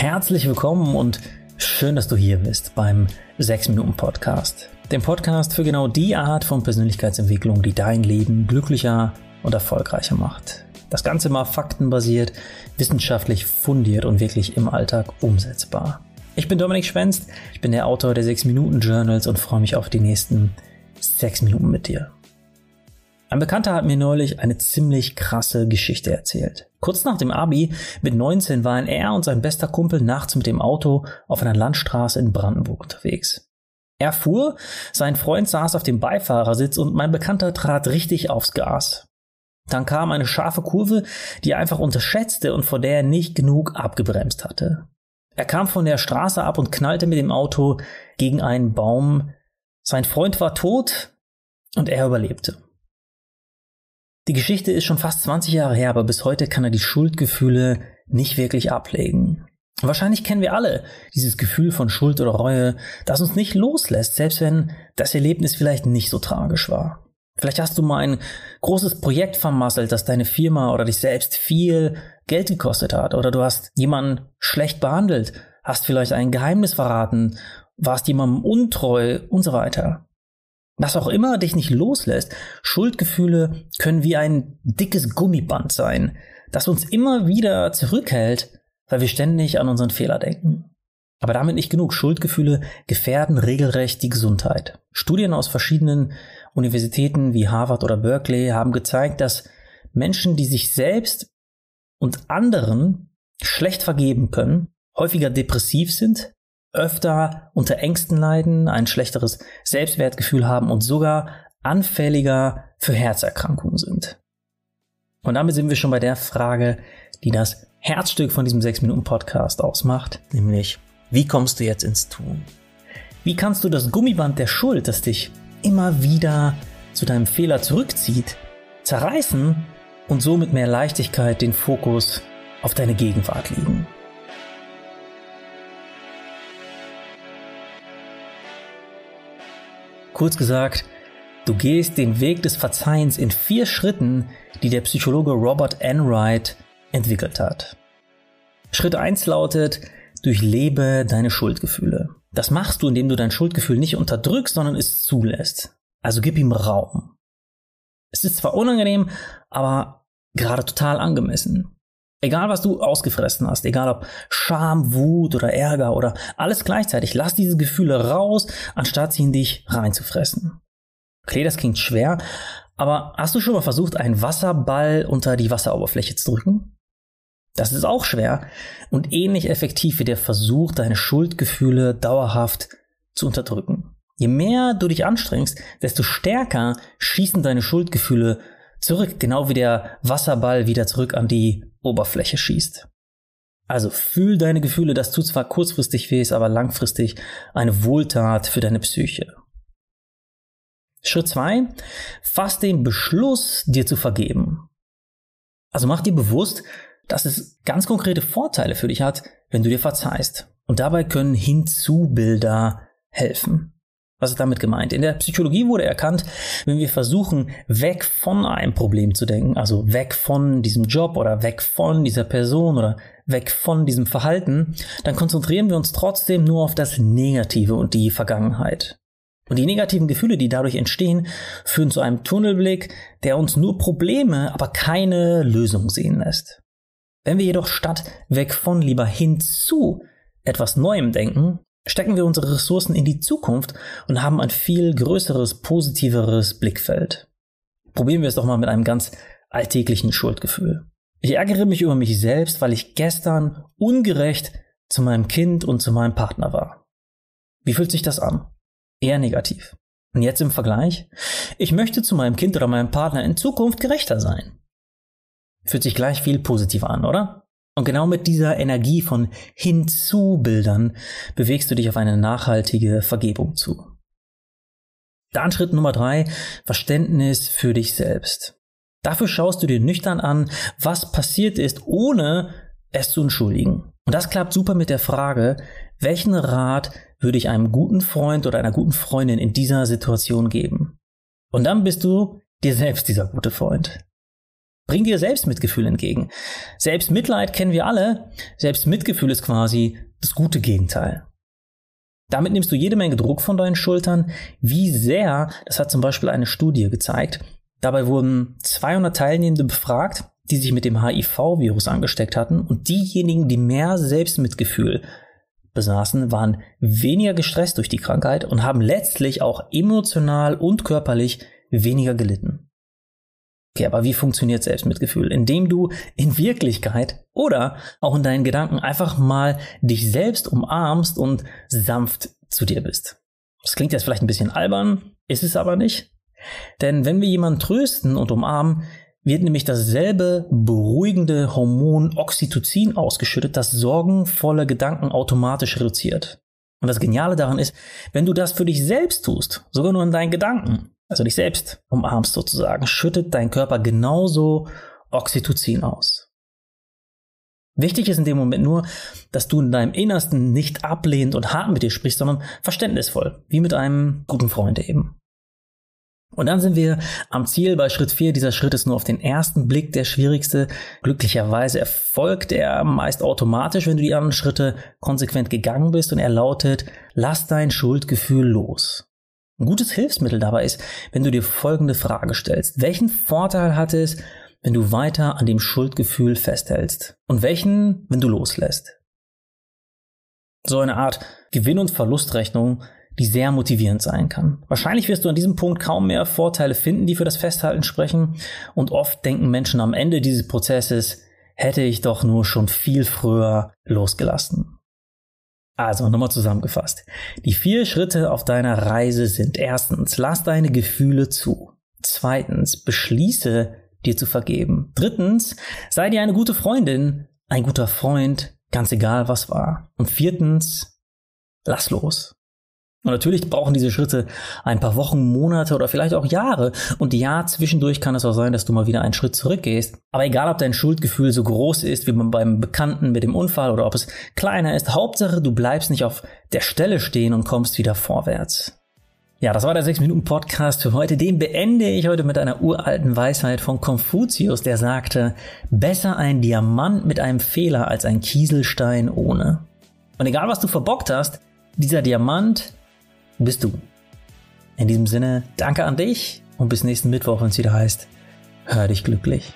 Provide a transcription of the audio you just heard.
Herzlich willkommen und schön, dass du hier bist beim 6 Minuten Podcast. Dem Podcast für genau die Art von Persönlichkeitsentwicklung, die dein Leben glücklicher und erfolgreicher macht. Das Ganze mal faktenbasiert, wissenschaftlich fundiert und wirklich im Alltag umsetzbar. Ich bin Dominik Schwenst, ich bin der Autor der 6 Minuten Journals und freue mich auf die nächsten 6 Minuten mit dir. Ein Bekannter hat mir neulich eine ziemlich krasse Geschichte erzählt. Kurz nach dem Abi, mit 19, waren er und sein bester Kumpel nachts mit dem Auto auf einer Landstraße in Brandenburg unterwegs. Er fuhr, sein Freund saß auf dem Beifahrersitz und mein Bekannter trat richtig aufs Gas. Dann kam eine scharfe Kurve, die er einfach unterschätzte und vor der er nicht genug abgebremst hatte. Er kam von der Straße ab und knallte mit dem Auto gegen einen Baum. Sein Freund war tot und er überlebte. Die Geschichte ist schon fast 20 Jahre her, aber bis heute kann er die Schuldgefühle nicht wirklich ablegen. Wahrscheinlich kennen wir alle dieses Gefühl von Schuld oder Reue, das uns nicht loslässt, selbst wenn das Erlebnis vielleicht nicht so tragisch war. Vielleicht hast du mal ein großes Projekt vermasselt, das deine Firma oder dich selbst viel Geld gekostet hat. Oder du hast jemanden schlecht behandelt, hast vielleicht ein Geheimnis verraten, warst jemandem untreu und so weiter. Was auch immer dich nicht loslässt, Schuldgefühle können wie ein dickes Gummiband sein, das uns immer wieder zurückhält, weil wir ständig an unseren Fehler denken. Aber damit nicht genug. Schuldgefühle gefährden regelrecht die Gesundheit. Studien aus verschiedenen Universitäten wie Harvard oder Berkeley haben gezeigt, dass Menschen, die sich selbst und anderen schlecht vergeben können, häufiger depressiv sind, öfter unter Ängsten leiden, ein schlechteres Selbstwertgefühl haben und sogar anfälliger für Herzerkrankungen sind. Und damit sind wir schon bei der Frage, die das Herzstück von diesem 6-Minuten-Podcast ausmacht, nämlich, wie kommst du jetzt ins Tun? Wie kannst du das Gummiband der Schuld, das dich immer wieder zu deinem Fehler zurückzieht, zerreißen und so mit mehr Leichtigkeit den Fokus auf deine Gegenwart legen? Kurz gesagt, du gehst den Weg des Verzeihens in vier Schritten, die der Psychologe Robert Enright entwickelt hat. Schritt eins lautet, durchlebe deine Schuldgefühle. Das machst du, indem du dein Schuldgefühl nicht unterdrückst, sondern es zulässt. Also gib ihm Raum. Es ist zwar unangenehm, aber gerade total angemessen. Egal, was du ausgefressen hast, egal ob Scham, Wut oder Ärger oder alles gleichzeitig, lass diese Gefühle raus, anstatt sie in dich reinzufressen. Okay, das klingt schwer, aber hast du schon mal versucht, einen Wasserball unter die Wasseroberfläche zu drücken? Das ist auch schwer und ähnlich effektiv wie der Versuch, deine Schuldgefühle dauerhaft zu unterdrücken. Je mehr du dich anstrengst, desto stärker schießen deine Schuldgefühle zurück, genau wie der Wasserball wieder zurück an die Oberfläche schießt. Also fühl deine Gefühle, das tut zwar kurzfristig weh, ist aber langfristig eine Wohltat für deine Psyche. Schritt zwei: Fass den Beschluss, dir zu vergeben. Also mach dir bewusst, dass es ganz konkrete Vorteile für dich hat, wenn du dir verzeihst. Und dabei können Hinzubilder helfen. Was ist damit gemeint? In der Psychologie wurde erkannt, wenn wir versuchen, weg von einem Problem zu denken, also weg von diesem Job oder weg von dieser Person oder weg von diesem Verhalten, dann konzentrieren wir uns trotzdem nur auf das Negative und die Vergangenheit. Und die negativen Gefühle, die dadurch entstehen, führen zu einem Tunnelblick, der uns nur Probleme, aber keine Lösung sehen lässt. Wenn wir jedoch statt weg von lieber hinzu etwas Neuem denken, stecken wir unsere Ressourcen in die Zukunft und haben ein viel größeres, positiveres Blickfeld. Probieren wir es doch mal mit einem ganz alltäglichen Schuldgefühl. Ich ärgere mich über mich selbst, weil ich gestern ungerecht zu meinem Kind und zu meinem Partner war. Wie fühlt sich das an? Eher negativ. Und jetzt im Vergleich? Ich möchte zu meinem Kind oder meinem Partner in Zukunft gerechter sein. Fühlt sich gleich viel positiver an, oder? Und genau mit dieser Energie von Hinzubildern bewegst du dich auf eine nachhaltige Vergebung zu. Dann Schritt Nummer drei, Verständnis für dich selbst. Dafür schaust du dir nüchtern an, was passiert ist, ohne es zu entschuldigen. Und das klappt super mit der Frage, welchen Rat würde ich einem guten Freund oder einer guten Freundin in dieser Situation geben? Und dann bist du dir selbst dieser gute Freund. Bring dir Selbstmitgefühl entgegen. Selbstmitleid kennen wir alle. Selbstmitgefühl ist quasi das gute Gegenteil. Damit nimmst du jede Menge Druck von deinen Schultern. Wie sehr, das hat zum Beispiel eine Studie gezeigt. Dabei wurden 200 Teilnehmende befragt, die sich mit dem HIV-Virus angesteckt hatten und diejenigen, die mehr Selbstmitgefühl besaßen, waren weniger gestresst durch die Krankheit und haben letztlich auch emotional und körperlich weniger gelitten. Okay, aber wie funktioniert Selbstmitgefühl? Indem du in Wirklichkeit oder auch in deinen Gedanken einfach mal dich selbst umarmst und sanft zu dir bist. Das klingt jetzt vielleicht ein bisschen albern, ist es aber nicht. Denn wenn wir jemanden trösten und umarmen, wird nämlich dasselbe beruhigende Hormon Oxytocin ausgeschüttet, das sorgenvolle Gedanken automatisch reduziert. Und das Geniale daran ist, wenn du das für dich selbst tust, sogar nur in deinen Gedanken, also dich selbst umarmst sozusagen, schüttet dein Körper genauso Oxytocin aus. Wichtig ist in dem Moment nur, dass du in deinem Innersten nicht ablehnend und hart mit dir sprichst, sondern verständnisvoll, wie mit einem guten Freund eben. Und dann sind wir am Ziel bei Schritt 4. Dieser Schritt ist nur auf den ersten Blick der schwierigste. Glücklicherweise erfolgt er meist automatisch, wenn du die anderen Schritte konsequent gegangen bist und er lautet, lass dein Schuldgefühl los. Ein gutes Hilfsmittel dabei ist, wenn du dir folgende Frage stellst. Welchen Vorteil hat es, wenn du weiter an dem Schuldgefühl festhältst? Und welchen, wenn du loslässt? So eine Art Gewinn- und Verlustrechnung die sehr motivierend sein kann. Wahrscheinlich wirst du an diesem Punkt kaum mehr Vorteile finden, die für das Festhalten sprechen. Und oft denken Menschen am Ende dieses Prozesses, hätte ich doch nur schon viel früher losgelassen. Also nochmal zusammengefasst. Die vier Schritte auf deiner Reise sind erstens, lass deine Gefühle zu. Zweitens, beschließe dir zu vergeben. Drittens, sei dir eine gute Freundin, ein guter Freund, ganz egal was war. Und viertens, lass los. Und natürlich brauchen diese Schritte ein paar Wochen, Monate oder vielleicht auch Jahre. Und ja, zwischendurch kann es auch sein, dass du mal wieder einen Schritt zurückgehst. Aber egal, ob dein Schuldgefühl so groß ist wie beim Bekannten mit dem Unfall oder ob es kleiner ist, Hauptsache, du bleibst nicht auf der Stelle stehen und kommst wieder vorwärts. Ja, das war der 6-Minuten-Podcast für heute. Den beende ich heute mit einer uralten Weisheit von Konfuzius, der sagte, besser ein Diamant mit einem Fehler als ein Kieselstein ohne. Und egal, was du verbockt hast, dieser Diamant bist du. In diesem Sinne, danke an dich und bis nächsten Mittwoch, wenn es wieder heißt, hör dich glücklich.